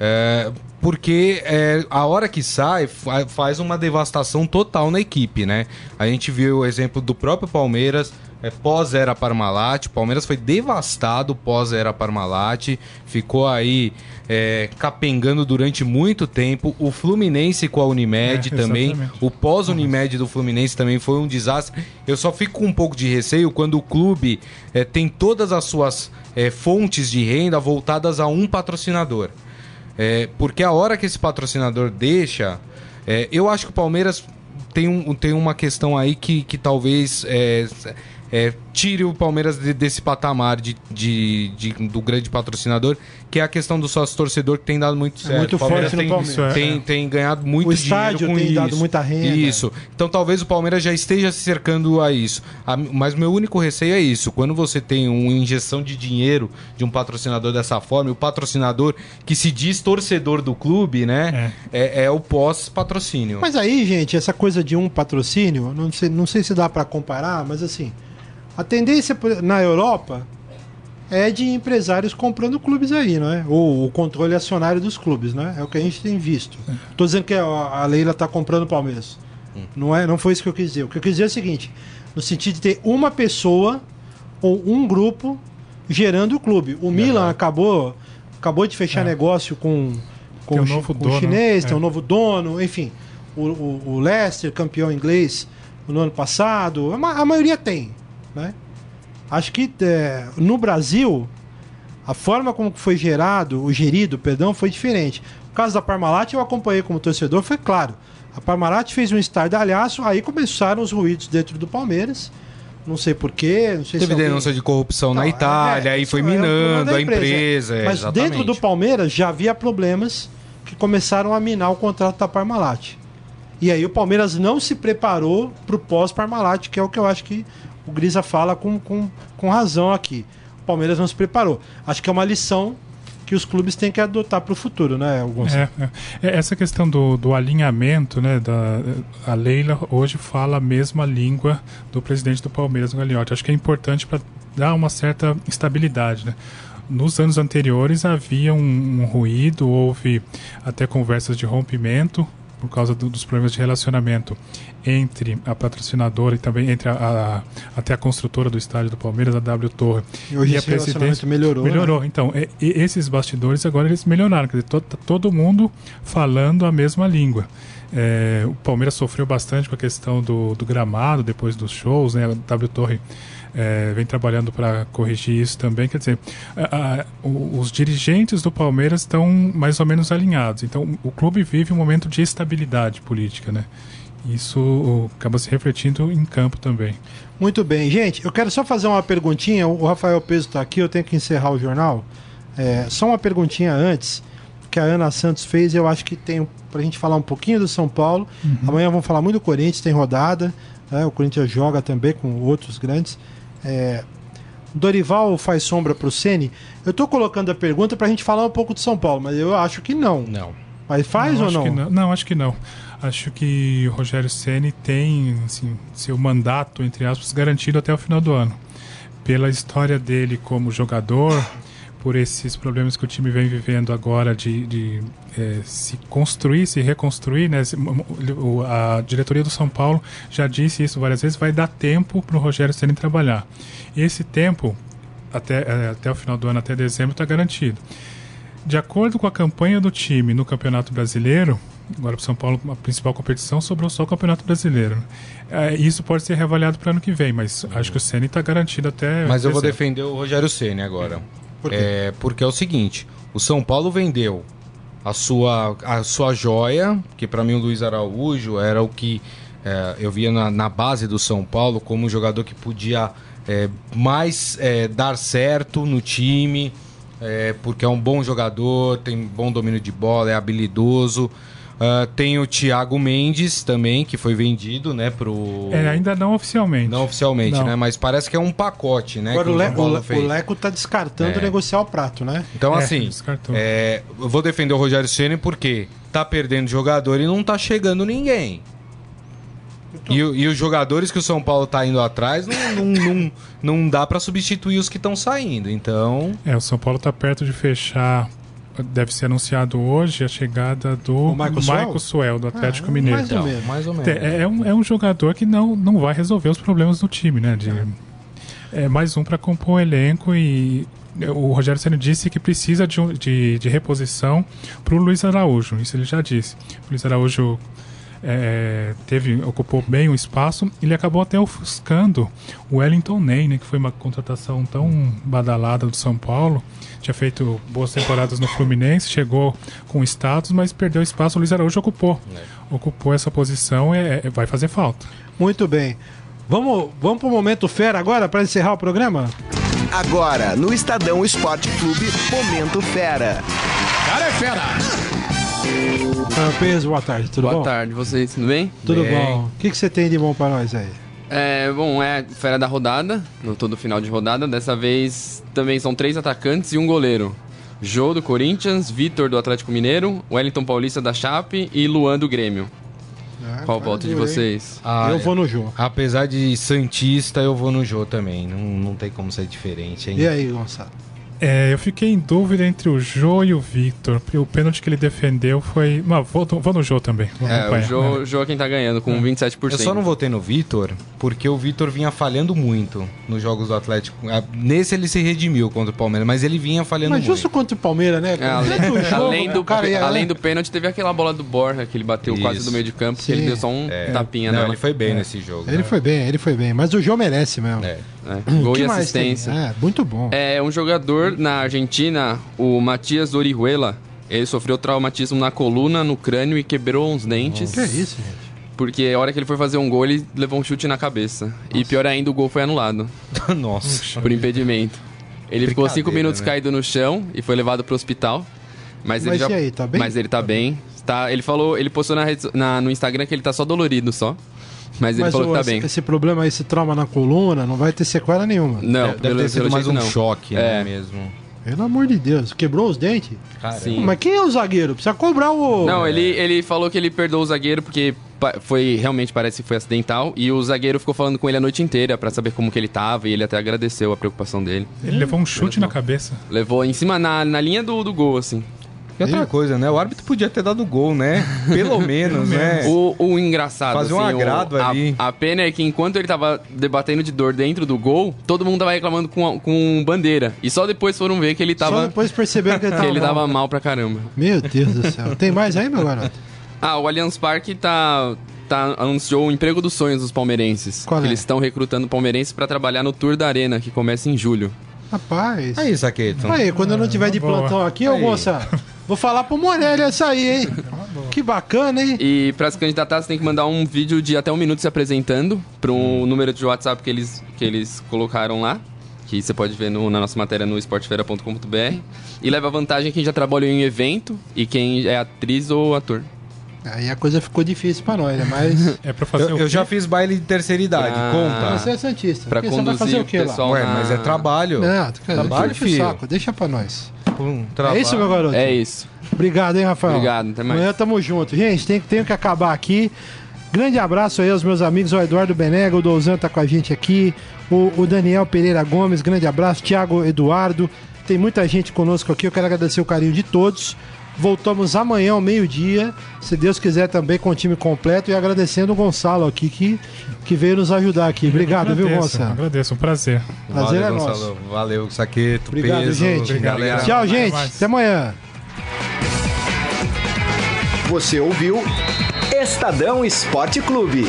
É, porque é, a hora que sai faz uma devastação total na equipe, né? A gente viu o exemplo do próprio Palmeiras é, pós-era Parmalat. O Palmeiras foi devastado pós-era Parmalat. Ficou aí é, capengando durante muito tempo. O Fluminense com a Unimed é, também. O pós-Unimed do Fluminense também foi um desastre. Eu só fico com um pouco de receio quando o clube é, tem todas as suas é, fontes de renda voltadas a um patrocinador. É, porque a hora que esse patrocinador deixa, é, eu acho que o Palmeiras tem, um, tem uma questão aí que, que talvez é, é, tire o Palmeiras de, desse patamar de, de, de, do grande patrocinador, que é a questão do sócio torcedor que tem dado muito certo. É muito forte tem, no Palmeiras. Tem, tem ganhado muito o dinheiro com tem isso. dado muita renda. Isso. Então talvez o Palmeiras já esteja se cercando a isso. A, mas meu único receio é isso. Quando você tem uma injeção de dinheiro de um patrocinador dessa forma, o patrocinador que se diz torcedor do clube, né? É, é, é o pós-patrocínio. Mas aí, gente, essa coisa de um patrocínio, não sei, não sei se dá para comparar, mas assim a tendência na Europa é de empresários comprando clubes aí, não é? Ou o controle acionário dos clubes, né? É o que a gente tem visto. Estou dizendo que a Leila está comprando o Palmeiras. Hum. Não, é, não foi isso que eu quis dizer. O que eu quis dizer é o seguinte: no sentido de ter uma pessoa ou um grupo gerando o clube. O Milan acabou, acabou de fechar é. negócio com, com, o, novo com dono, o chinês, é. tem um novo dono, enfim. O, o, o Leicester, campeão inglês no ano passado. A, a maioria tem. Né? Acho que é, no Brasil, a forma como foi gerado, o gerido, perdão, foi diferente. O caso da Parmalat eu acompanhei como torcedor, foi claro. A Parmalat fez um estardalhaço, aí começaram os ruídos dentro do Palmeiras. Não sei porquê, não sei Teve se denúncia alguém... de corrupção não, na Itália, é, aí foi minando é a empresa. empresa Mas exatamente. dentro do Palmeiras já havia problemas que começaram a minar o contrato da Parmalat. E aí o Palmeiras não se preparou para o pós-Parmalat, que é o que eu acho que o Grisa fala com, com, com razão aqui. O Palmeiras não se preparou. Acho que é uma lição que os clubes têm que adotar para o futuro, né, Gonçalo? É, é. Essa questão do, do alinhamento, né, da, a Leila hoje fala a mesma língua do presidente do Palmeiras, o Gagliotti. Acho que é importante para dar uma certa estabilidade, né? Nos anos anteriores havia um, um ruído, houve até conversas de rompimento por causa do, dos problemas de relacionamento entre a patrocinadora e também entre a, a, até a construtora do estádio do Palmeiras, a W Torre. E hoje e a presidência melhorou. Melhorou. Né? Então, e, e esses bastidores agora eles melhoraram. Quer dizer, todo, tá todo mundo falando a mesma língua. É, o Palmeiras sofreu bastante com a questão do, do gramado depois dos shows, né? A W Torre é, vem trabalhando para corrigir isso também. Quer dizer, a, a, os dirigentes do Palmeiras estão mais ou menos alinhados. Então, o clube vive um momento de estabilidade política, né? Isso acaba se refletindo em campo também. Muito bem, gente. Eu quero só fazer uma perguntinha. O Rafael Peso está aqui, eu tenho que encerrar o jornal. É, só uma perguntinha antes que a Ana Santos fez. Eu acho que tem para a gente falar um pouquinho do São Paulo. Uhum. Amanhã vamos falar muito do Corinthians, tem rodada. Né? O Corinthians joga também com outros grandes. É, Dorival faz sombra para o Ceni? Eu estou colocando a pergunta para a gente falar um pouco de São Paulo, mas eu acho que não. Não. Mas faz não, ou não? não? não? acho que não. Acho que o Rogério Ceni tem assim, seu mandato, entre aspas, garantido até o final do ano. Pela história dele como jogador, por esses problemas que o time vem vivendo agora de, de é, se construir, se reconstruir, né? A diretoria do São Paulo já disse isso várias vezes, vai dar tempo para o Rogério Ceni trabalhar. E esse tempo, até, é, até o final do ano, até dezembro, está garantido. De acordo com a campanha do time no Campeonato Brasileiro, agora para o São Paulo a principal competição sobrou só o Campeonato Brasileiro. É, isso pode ser reavaliado para ano que vem, mas acho que o Ceni está garantido até. Mas eu vou defender o Rogério Ceni agora. Por é, porque é o seguinte, o São Paulo vendeu a sua, a sua joia, que para mim o Luiz Araújo era o que é, eu via na, na, base do São Paulo como um jogador que podia é, mais é, dar certo no time, é, porque é um bom jogador, tem bom domínio de bola, é habilidoso. Uh, tem o Thiago Mendes também, que foi vendido, né, pro... É, ainda não oficialmente. Não oficialmente, não. né, mas parece que é um pacote, né, Agora o, Le o, Le o, Leco tá descartando é. negociar o prato, né? Então, é, assim, é, eu vou defender o Rogério Ceni porque tá perdendo jogador e não tá chegando ninguém. E, e, os jogadores que o São Paulo tá indo atrás não, não, não, não dá para substituir os que estão saindo, então... É, o São Paulo tá perto de fechar deve ser anunciado hoje a chegada do Michael Suel, do Atlético ah, Mineiro. Mais ou menos. Mais ou menos. É, é, um, é um jogador que não, não vai resolver os problemas do time, né? De, é mais um para compor o elenco e o Rogério Senna disse que precisa de, de, de reposição para o Luiz Araújo. Isso ele já disse. O Luiz Araújo é, teve, ocupou bem o espaço. Ele acabou até ofuscando o Wellington Ney, né, que foi uma contratação tão badalada do São Paulo. Tinha feito boas temporadas no Fluminense, chegou com status, mas perdeu espaço. O Luiz Araújo ocupou. É. Ocupou essa posição e é, é, vai fazer falta. Muito bem. Vamos, vamos para o momento fera agora para encerrar o programa? Agora, no Estadão Esporte Clube, Momento Fera. Cara é fera! Peso, boa tarde, tudo boa bom? Boa tarde, vocês, tudo bem? Tudo bem. bom. O que, que você tem de bom para nós aí? É, bom, é fera da rodada, no todo final de rodada. Dessa vez também são três atacantes e um goleiro. Jô do Corinthians, Vitor do Atlético Mineiro, Wellington Paulista da Chape e Luan do Grêmio. Ah, Qual o voto de vocês? Ah, eu vou no Jô. Apesar de Santista, eu vou no Jô também. Não, não tem como ser diferente. Hein? E aí, Gonçalo? É, eu fiquei em dúvida entre o Jô e o Victor. O pênalti que ele defendeu foi. Mas vou, vou no Jô também. É, o Jô, né? Jô é quem tá ganhando, com é. 27%. Eu só não votei no Victor porque o Victor vinha falhando muito nos jogos do Atlético. Ah, nesse ele se redimiu contra o Palmeiras, mas ele vinha falhando mas muito. Mas justo contra o Palmeiras, né? É, além, jogo, além, do, cara, é, além do pênalti, teve aquela bola do Borja que ele bateu Isso. quase do meio de campo, Sim. que ele deu só um é. tapinha não, Ele foi bem é. nesse jogo. Ele né? foi bem, ele foi bem. Mas o Jô merece mesmo. É. é. Gol e assistência. É, muito bom. É um jogador na Argentina, o Matias Orihuela. Ele sofreu traumatismo na coluna, no crânio e quebrou uns dentes. Que é isso, gente? Porque a hora que ele foi fazer um gol, ele levou um chute na cabeça. Nossa. E pior ainda, o gol foi anulado. Nossa. Por impedimento. Ele ficou cinco minutos né? caído no chão e foi levado para o hospital. Mas, ele Mas já, e aí, tá bem? Mas ele tá bem. Tá, ele falou, ele postou na, rede- na- no Instagram que ele tá só dolorido só. Mas ele Mas falou ô, que tá esse, bem. esse problema aí, esse trauma na coluna, não vai ter sequela nenhuma. Não, Deve pelo, ter sido pelo mais um não. choque, É. né, mesmo. Pelo amor de Deus, quebrou os dentes? Cara, Sim. Mas quem é o zagueiro? Precisa cobrar o. Não, ele, ele falou que ele perdoou o zagueiro porque foi realmente parece que foi acidental e o zagueiro ficou falando com ele a noite inteira pra saber como que ele tava e ele até agradeceu a preocupação dele. Ele levou um chute na cabeça. Levou em cima na, na linha do, do gol assim. E outra coisa, né? O árbitro podia ter dado gol, né? Pelo menos, né? O, o engraçado, Fazer um assim, o- agrado a, ali. A pena é que enquanto ele tava debatendo de dor dentro do gol, todo mundo tava reclamando com, com bandeira. E só depois foram ver que ele Só tava, depois perceberam que ele que tava. ele mal. tava mal pra caramba. Meu Deus do céu. Tem mais aí, meu garoto? Ah, o Allianz Parque tá, tá anunciou o emprego dos sonhos dos palmeirenses. Qual Que é? Eles estão recrutando palmeirenses pra trabalhar no Tour da Arena, que começa em julho. Rapaz. Aí, Saqueto. Aí, quando eu não tiver de boa. plantão aqui, ô moça, vou falar pro Morelli essa aí, hein? Que bacana, hein? E pra se candidatar, você tem que mandar um vídeo de até um minuto se apresentando para um número de WhatsApp que eles, que eles colocaram lá. Que você pode ver no- na nossa matéria no esportefeira.com.br. E leva vantagem quem já trabalhou em evento e quem é atriz ou ator. Aí a coisa ficou difícil pra nós, né? Mas É pra fazer Eu, o eu já fiz baile de terceira idade, Ah. conta. você é Santista. Pra Porque você vai conduzir fazer o quê lá? pessoal. Ué, na- mas é trabalho. Não, Trabalho, filho. saco. Deixa pra nós. Um trabalho. É isso, meu garoto? É isso. Obrigado, hein, Rafael? Obrigado, até mais. Amanhã tamo junto. Gente, tem, tenho que acabar aqui. Grande abraço aí aos meus amigos, o Eduardo Benega, o Douzan tá com a gente aqui, o, o Daniel Pereira Gomes, grande abraço, Thiago Eduardo, tem muita gente conosco aqui, eu quero agradecer o carinho de todos. Voltamos amanhã ao meio-dia, se Deus quiser também com o time completo e agradecendo o Gonçalo aqui que, que veio nos ajudar aqui. Obrigado, viu, Agradeço, Gonçalo? agradeço, um prazer. Prazer Valeu, é nosso. Gonçalo. Valeu, Saqueto, Obrigado, peso. gente. Obrigado, galera. obrigado. Tchau, Até gente. mais. Até amanhã. Você ouviu Estadão Esporte Clube.